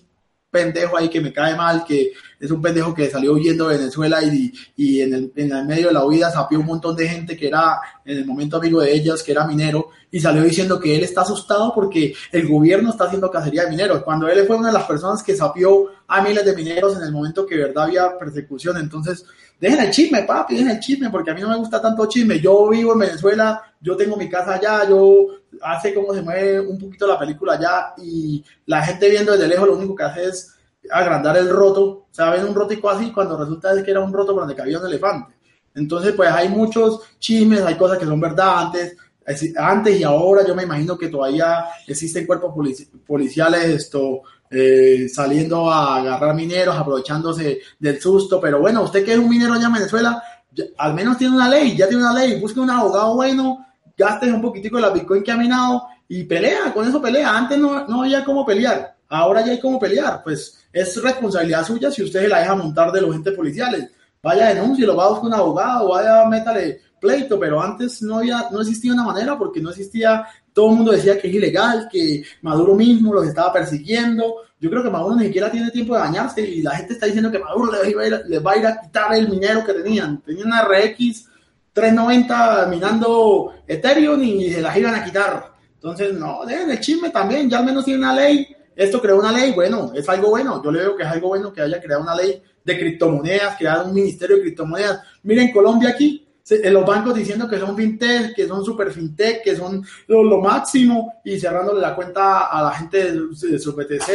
pendejo ahí que me cae mal, que es un pendejo que salió huyendo de Venezuela y, y en, el, en el medio de la huida sapió un montón de gente que era en el momento amigo de ellas, que era minero, y salió diciendo que él está asustado porque el gobierno está haciendo cacería de mineros, cuando él fue una de las personas que sapió a miles de mineros en el momento que verdad había persecución. Entonces, dejen el chisme, papi, dejen el chisme, porque a mí no me gusta tanto chisme. Yo vivo en Venezuela, yo tengo mi casa allá, yo hace como se mueve un poquito la película allá y la gente viendo desde lejos lo único que hace es agrandar el roto, o sea, ven un rotico así cuando resulta que era un roto por donde cabía un elefante. Entonces, pues hay muchos chismes, hay cosas que son verdad antes, antes y ahora yo me imagino que todavía existen cuerpos policiales esto, eh, saliendo a agarrar mineros, aprovechándose del susto, pero bueno, usted que es un minero allá en Venezuela, al menos tiene una ley, ya tiene una ley, busque un abogado bueno, gaste un poquitico de la Bitcoin que ha minado y pelea, con eso pelea. Antes no, no había cómo pelear, ahora ya hay cómo pelear, pues es responsabilidad suya si usted se la deja montar de los agentes policiales. Vaya denuncie, lo va a buscar un abogado, vaya métale pleito, pero antes no había, no existía una manera porque no existía, todo el mundo decía que es ilegal, que Maduro mismo los estaba persiguiendo. Yo creo que Maduro ni siquiera tiene tiempo de dañarse y la gente está diciendo que Maduro les va a ir, les va a, ir a quitar el minero que tenían. Tenían una RX 390 minando Ethereum y se las iban a quitar. Entonces, no, dejen el chisme también, ya al menos tiene una ley esto creó una ley, bueno, es algo bueno. Yo le veo que es algo bueno que haya creado una ley de criptomonedas, creado un ministerio de criptomonedas. Miren, Colombia aquí, en los bancos diciendo que son fintech, que son super fintech, que son lo, lo máximo y cerrándole la cuenta a la gente de, su BTC,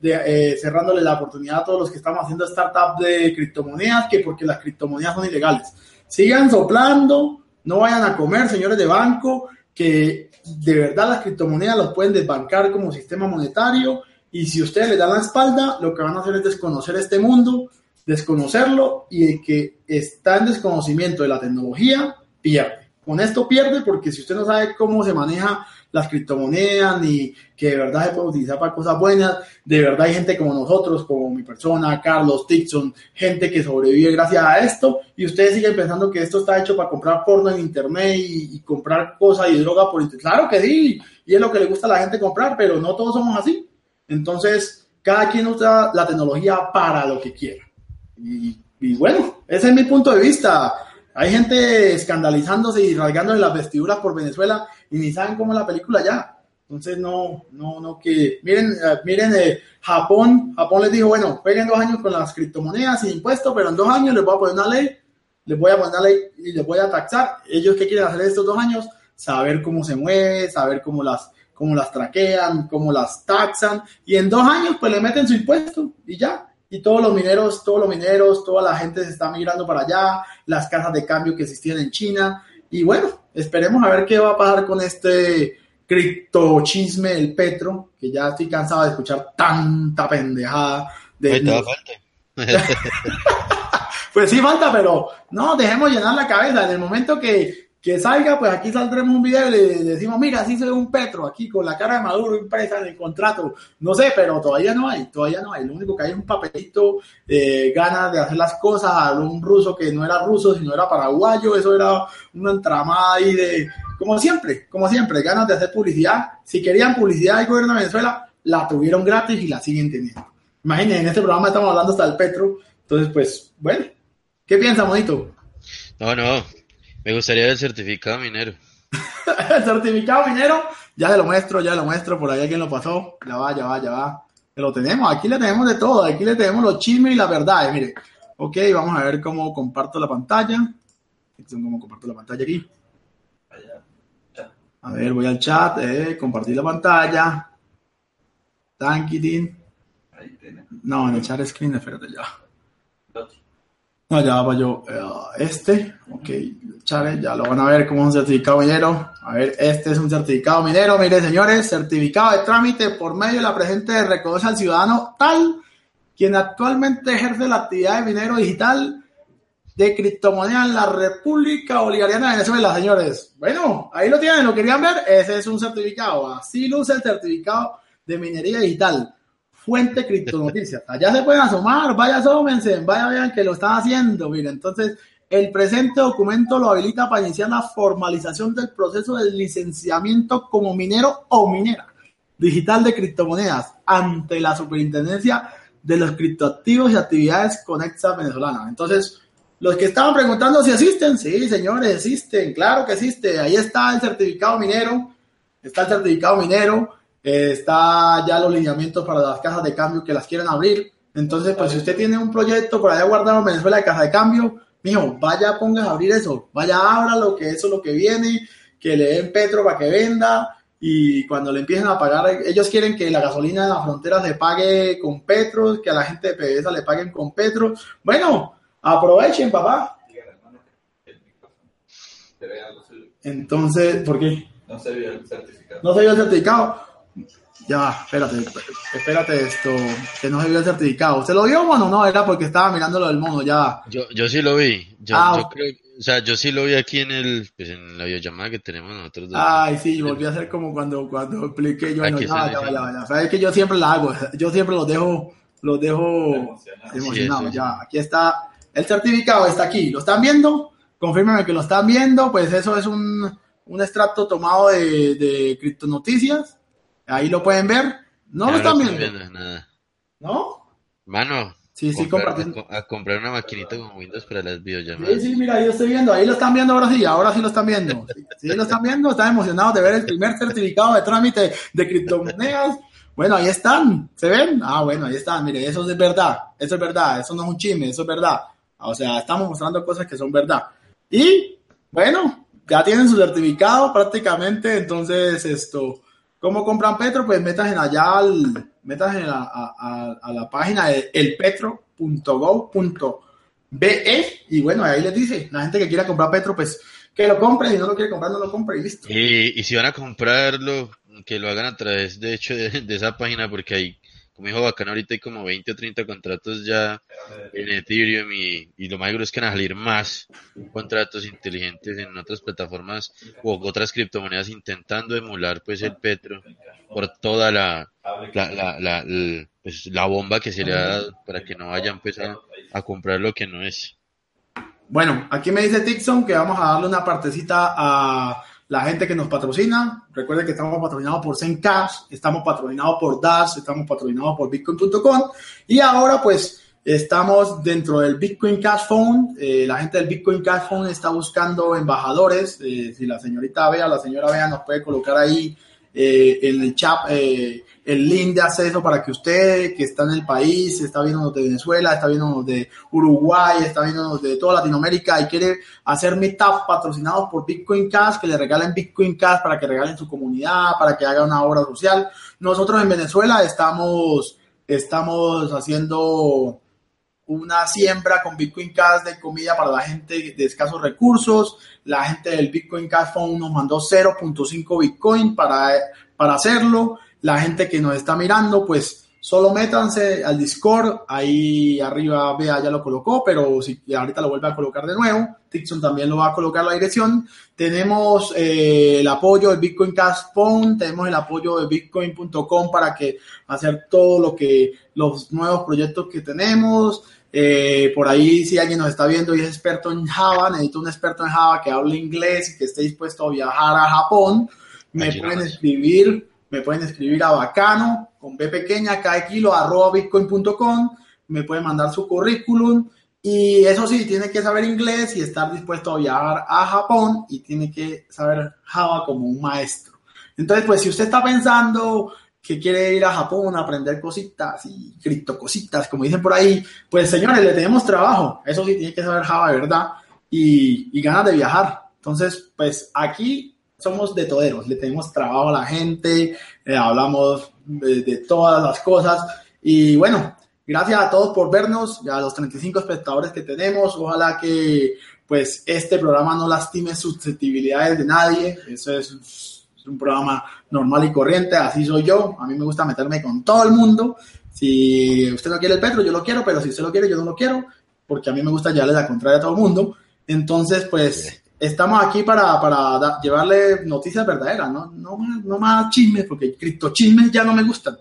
de, eh, cerrándole la oportunidad a todos los que estamos haciendo startups de criptomonedas, que porque las criptomonedas son ilegales. Sigan soplando, no vayan a comer, señores de banco, que de verdad las criptomonedas los pueden desbancar como sistema monetario y si ustedes le dan la espalda, lo que van a hacer es desconocer este mundo, desconocerlo y de que está en desconocimiento de la tecnología, pierde. Con esto pierde porque si usted no sabe cómo se maneja las criptomonedas, ni que de verdad se puede utilizar para cosas buenas. De verdad hay gente como nosotros, como mi persona, Carlos, Dixon, gente que sobrevive gracias a esto, y ustedes siguen pensando que esto está hecho para comprar porno en internet y, comprar cosas y droga por internet. Claro que sí, y es lo que le gusta a la gente comprar, pero no todos somos así. Entonces, cada quien usa la tecnología para lo que quiera. Y bueno, ese es mi punto de vista. Hay gente escandalizándose y rasgándole las vestiduras por Venezuela y ni saben cómo la película ya. Entonces, no, no, no, que miren, eh, miren, eh, Japón, Japón les dijo, bueno, jueguen dos años con las criptomonedas sin impuestos, pero en dos años les voy a poner una ley, les voy a poner una ley y les voy a taxar. Ellos, ¿qué quieren hacer estos dos años? Saber cómo se mueve, saber cómo las, cómo las traquean, cómo las taxan, y en dos años, pues le meten su impuesto y ya y todos los mineros, todos los mineros, toda la gente se está migrando para allá, las casas de cambio que existían en China. Y bueno, esperemos a ver qué va a pasar con este criptochisme el Petro, que ya estoy cansado de escuchar tanta pendejada. De pues sí, falta, pero no, dejemos llenar la cabeza. En el momento que que salga, pues aquí saldremos un video y le decimos, mira, así se un Petro aquí con la cara de Maduro impresa en el contrato. No sé, pero todavía no hay, todavía no hay. Lo único que hay es un papelito, eh, ganas de hacer las cosas, un ruso que no era ruso, sino era paraguayo, eso era una entramada ahí de, como siempre, como siempre, ganas de hacer publicidad. Si querían publicidad del gobierno de Venezuela, la tuvieron gratis y la siguen teniendo. Imagínense, en este programa estamos hablando hasta del Petro. Entonces, pues, bueno, ¿qué piensa, Monito? No, no, me gustaría el certificado minero. el certificado minero, ya se lo muestro, ya lo muestro, por ahí alguien lo pasó. Ya va, ya va, ya va. Lo tenemos, aquí le tenemos de todo, aquí le tenemos los chismes y la verdad. Mire, ok, vamos a ver cómo comparto la pantalla. ¿Cómo comparto la pantalla aquí? A ver, voy al chat, eh, compartir la pantalla. Tankitin. No, en el chat screen, espérate ya. No, ya va yo. Eh, este, ok, Chávez, ya lo van a ver como un certificado minero. A ver, este es un certificado minero. Mire, señores, certificado de trámite por medio de la presente reconoce al ciudadano tal quien actualmente ejerce la actividad de minero digital de criptomoneda en la República Bolivariana de Venezuela, señores. Bueno, ahí lo tienen, lo querían ver. Ese es un certificado. Así luce el certificado de minería digital. Fuente Criptonoticias. Allá se pueden asomar, vaya asómense, vaya vean que lo están haciendo. Mire, entonces el presente documento lo habilita para iniciar la formalización del proceso de licenciamiento como minero o minera digital de criptomonedas ante la superintendencia de los criptoactivos y actividades conexas venezolanas. Entonces, los que estaban preguntando si existen, sí, señores, existen, claro que existe. Ahí está el certificado minero, está el certificado minero eh, está ya los lineamientos para las cajas de cambio que las quieren abrir. Entonces, pues si usted tiene un proyecto por allá guardado en Venezuela de caja de cambio, mijo, vaya, ponga a abrir eso, vaya, lo que eso es lo que viene, que le den Petro para que venda y cuando le empiecen a pagar, ellos quieren que la gasolina en la frontera se pague con Petro, que a la gente de PDVSA le paguen con Petro. Bueno, aprovechen, papá. Entonces, ¿por qué? No se vio el certificado. No se vio el certificado. Ya, espérate, espérate esto, que no se vio el certificado. ¿Se lo vio, mono? No, era porque estaba mirando lo del mono, ya. Yo, yo sí lo vi. Yo, ah, yo creo, o sea, yo sí lo vi aquí en el, pues en la videollamada que tenemos nosotros. Dos. Ay, sí, volví a hacer como cuando, cuando expliqué yo, bueno, ya, ya, ya, ya, Sabes que yo siempre la hago, yo siempre los dejo, los dejo emocionados, ya. Aquí está, el certificado está aquí, ¿lo están viendo? Confírmenme que lo están viendo, pues eso es un, un extracto tomado de, de Criptonoticias Ahí lo pueden ver. No lo están viendo. ¿No? Mano. Sí, sí, compartiendo. A, comprar una maquinita con Windows para las videollamadas. Sí, sí, mira, yo estoy viendo. Ahí lo están viendo ahora sí. Ahora sí lo están viendo. Sí, lo están viendo. Están emocionados de ver el primer certificado de trámite de criptomonedas. Bueno, ahí están. ¿Se ven? Ah, bueno, ahí están. Mire, eso es verdad. Eso es verdad. Eso no es un chisme. Eso es verdad. O sea, estamos mostrando cosas que son verdad. Y, bueno, ya tienen su certificado prácticamente. Entonces, esto ¿Cómo compran Petro? Pues metas en allá al, metas en la, a, a, la página de elpetro.gov.be y bueno, ahí les dice, la gente que quiera comprar Petro, pues que lo compre, si no lo quiere comprar, no lo compre y listo. Y, si van a comprarlo, que lo hagan a través, de hecho, de, esa página, porque hay como dijo Bacán, ahorita hay como 20 o 30 contratos ya en Ethereum y, lo más seguro es que van a salir más contratos inteligentes en otras plataformas u otras criptomonedas intentando emular pues el Petro por toda la, la, la, la, pues, bomba que se le ha dado para que no vayan pues a, a comprar lo que no es. Bueno, aquí me dice Tixon que vamos a darle una partecita a la gente que nos patrocina. Recuerden que estamos patrocinados por Zencash, estamos patrocinados por Dash, estamos patrocinados por Bitcoin.com y ahora pues estamos dentro del Bitcoin Cash Phone. Eh, la gente del Bitcoin Cash Phone está buscando embajadores. Eh, si la señorita Bea, la señora Bea nos puede colocar ahí eh, en el chat eh, el link de acceso para que usted que está en el país, está viendo de Venezuela, está viendo de Uruguay, está viendo de toda Latinoamérica y quiere hacer meetup patrocinados por Bitcoin Cash, que le regalen Bitcoin Cash para que regalen su comunidad, para que haga una obra social. Nosotros en Venezuela estamos, estamos haciendo una siembra con Bitcoin Cash de comida para la gente de escasos recursos. La gente del Bitcoin Cash Fund nos mandó 0.5 Bitcoin para, para hacerlo. La gente que nos está mirando, pues solo métanse al Discord. Ahí arriba, vea, ya lo colocó, pero si ahorita lo vuelve a colocar de nuevo. Tixon también lo va a colocar la dirección. Tenemos eh, el apoyo del Bitcoin Cash Fund, tenemos el apoyo de bitcoin.com para que hacer todo lo que los nuevos proyectos que tenemos. Eh, por ahí, si alguien nos está viendo y es experto en Java, necesito un experto en Java que hable inglés y que esté dispuesto a viajar a Japón. Me pueden escribir, me pueden escribir a bacano con B pequeña, cada kilo, arroba bitcoin.com. Me pueden mandar su currículum. Y eso sí, tiene que saber inglés y estar dispuesto a viajar a Japón y tiene que saber Java como un maestro. Entonces, pues si usted está pensando que quiere ir a Japón a aprender cositas y cripto cositas, como dicen por ahí, pues señores, le tenemos trabajo. Eso sí, tiene que saber Java verdad y, y ganas de viajar. Entonces, pues aquí somos de toderos, le tenemos trabajo a la gente, eh, hablamos de, de, todas las cosas. Y bueno, gracias a todos por vernos, a los 35 espectadores que tenemos, ojalá que pues este programa no lastime susceptibilidades de nadie, eso es es un programa normal y corriente, así soy yo. A mí me gusta meterme con todo el mundo. Si usted no quiere el Petro, yo lo quiero, pero si usted lo quiere, yo no lo quiero, porque a mí me gusta llevarle la contraria a todo el mundo. Entonces, pues, estamos aquí para, para llevarle noticias verdaderas, ¿no? No, no más chismes, porque criptochismes ya no me gustan.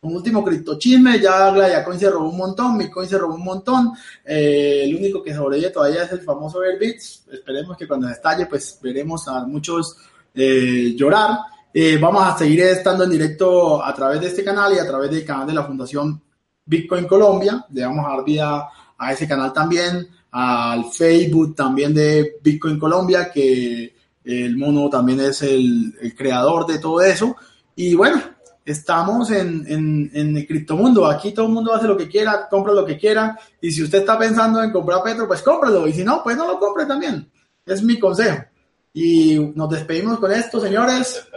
Un último criptochisme, ya Glayacoin se robó un montón, Bitcoin se robó un montón. Eh, el único que sobrevive todavía es el famoso Airbits. Esperemos que cuando estalle, pues veremos a muchos eh, llorar. Eh, vamos a seguir estando en directo a través de este canal y a través del canal de la Fundación Bitcoin Colombia. Le vamos a dar vida a ese canal también, al Facebook también de Bitcoin Colombia, que el mono también es el, el creador de todo eso. Y bueno, estamos en, en, en, el criptomundo. Aquí todo el mundo hace lo que quiera, compra lo que quiera. Y si usted está pensando en comprar Petro, pues cómpralo. Y si no, pues no lo compre también. Es mi consejo. Y nos despedimos con esto, señores.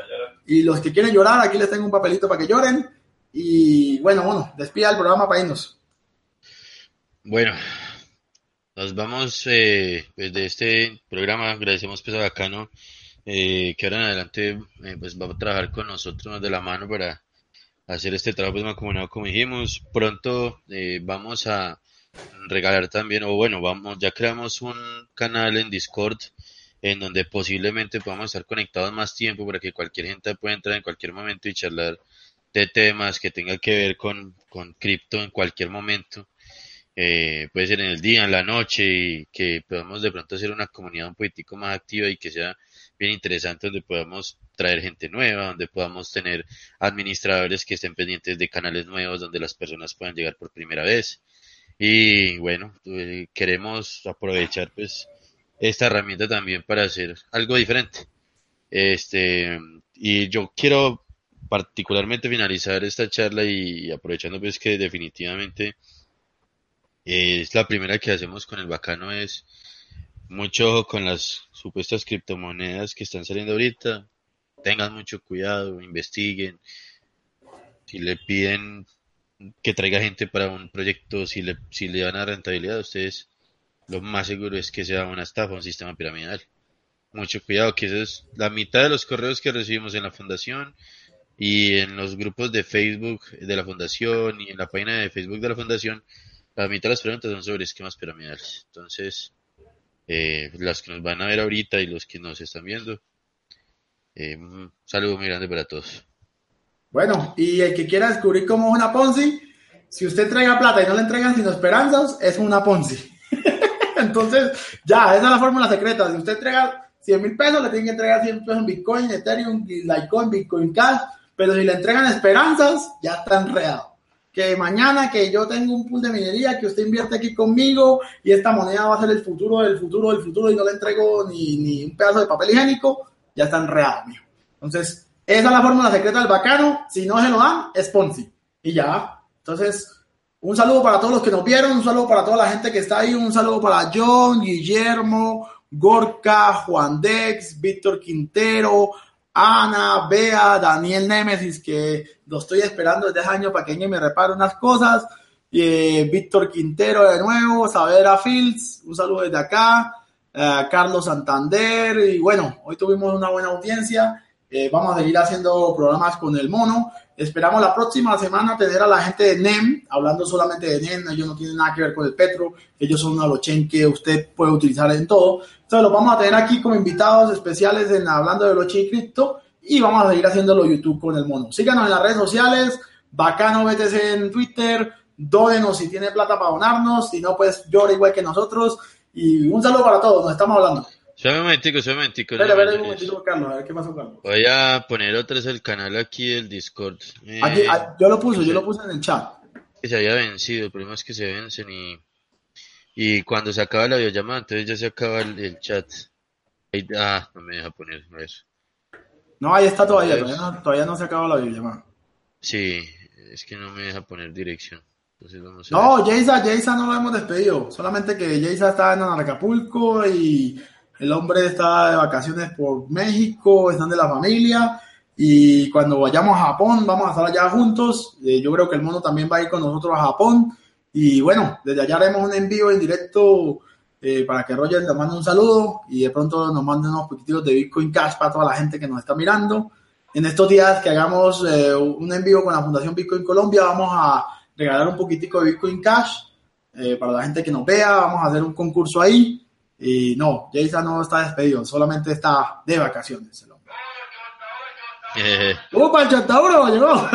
Y los que quieren llorar, aquí les tengo un papelito para que lloren. Y bueno, bueno, despida el programa para irnos. Bueno, nos vamos eh, pues de este programa. Agradecemos pues a Bacano eh, que ahora en adelante eh, pues va a trabajar con nosotros de la mano para hacer este trabajo pues, mancomunado como dijimos. Pronto eh, vamos a regalar también, o bueno, vamos, ya creamos un canal en Discord en donde posiblemente podamos estar conectados más tiempo para que cualquier gente pueda entrar en cualquier momento y charlar de temas que tengan que ver con, con cripto en cualquier momento. Eh, puede ser en el día, en la noche, y que podamos de pronto hacer una comunidad un poquitico más activa y que sea bien interesante, donde podamos traer gente nueva, donde podamos tener administradores que estén pendientes de canales nuevos, donde las personas puedan llegar por primera vez. Y bueno, eh, queremos aprovechar pues esta herramienta también para hacer algo diferente. Este, y yo quiero particularmente finalizar esta charla y aprovechando pues que definitivamente es la primera que hacemos con el bacano es mucho ojo con las supuestas criptomonedas que están saliendo ahorita. Tengan mucho cuidado, investiguen. Si le piden que traiga gente para un proyecto, si le, si le dan a rentabilidad, ustedes lo más seguro es que sea una estafa, un sistema piramidal. Mucho cuidado, que eso es la mitad de los correos que recibimos en la fundación y en los grupos de Facebook de la fundación y en la página de Facebook de la fundación, la mitad de las preguntas son sobre esquemas piramidales. Entonces, eh, las que nos van a ver ahorita y los que nos están viendo, eh, un saludo muy grande para todos. Bueno, y el que quiera descubrir cómo es una Ponzi, si usted entrega plata y no le entregan sino esperanzas, es una Ponzi. Entonces, ya, esa es la fórmula secreta. Si usted entrega 100 mil pesos, le tienen que entregar 100 pesos en Bitcoin, Ethereum, Litecoin, Bitcoin Cash, pero si le entregan esperanzas, ya está enredado. Que mañana que yo tengo un pool de minería, que usted invierte aquí conmigo y esta moneda va a ser el futuro del futuro del futuro y no le entrego ni, ni un pedazo de papel higiénico, ya está enredado, mío. Entonces, esa es la fórmula secreta del bacano. Si no se lo dan, es Ponzi. Y ya. Entonces, un saludo para todos los que nos vieron, un saludo para toda la gente que está ahí, un saludo para John, Guillermo, Gorka, Juan Dex, Víctor Quintero, Ana, Bea, Daniel Nemesis, que lo estoy esperando desde hace años para que me repare unas cosas. Eh, Víctor Quintero de nuevo, Savera Fields, un saludo desde acá. Eh, Carlos Santander, y bueno, hoy tuvimos una buena audiencia. Eh, vamos a seguir haciendo programas con el mono. Esperamos la próxima semana tener a la gente de NEM, hablando solamente de NEM, ellos no tienen nada que ver con el Petro, ellos son una blockchain que usted puede utilizar en todo. Entonces los vamos a tener aquí como invitados especiales en hablando de blockchain cripto y vamos a seguir haciéndolo YouTube con el mono. Síganos en las redes sociales, bacano BTC en Twitter, dónenos si tiene plata para donarnos, si no pues llora igual que nosotros y un saludo para todos, nos estamos hablando. Espera un momentico, un momentico. Espera, espera un momentico, a ver qué. Voy a poner otra vez el canal aquí del Discord. Eh, Aquí, ah, yo lo puse, yo lo puse en el chat. que se había vencido, el problema es que se vencen y, y cuando se acaba la videollamada, entonces ya se acaba el, el chat. Ahí- ah, no me deja poner eso. No, ahí está todavía, todavía no, todavía no se acaba la videollamada. Sí, es que no me deja poner dirección. Entonces vamos a No, Jaysa, Jaysa no lo hemos despedido, solamente que Jaysa está en Acapulco y el hombre está de vacaciones por México, están de la familia y cuando vayamos a Japón vamos a estar allá juntos. Eh, yo creo que el mono también va a ir con nosotros a Japón y bueno, desde allá haremos un envío en directo eh, para que Roger nos mande un saludo y de pronto nos mande unos poquititos de Bitcoin Cash para toda la gente que nos está mirando. En estos días que hagamos eh, un envío con la Fundación Bitcoin Colombia, vamos a regalar un poquitico de Bitcoin Cash eh, para la gente que nos vea. Vamos a hacer un concurso ahí. Y no, Jason no está despedido, solamente está de vacaciones. el hombre. Eh, ¡Upa, el chantauro llegó!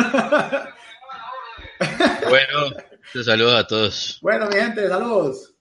bueno, te saludo a todos. bueno, mi gente, saludos.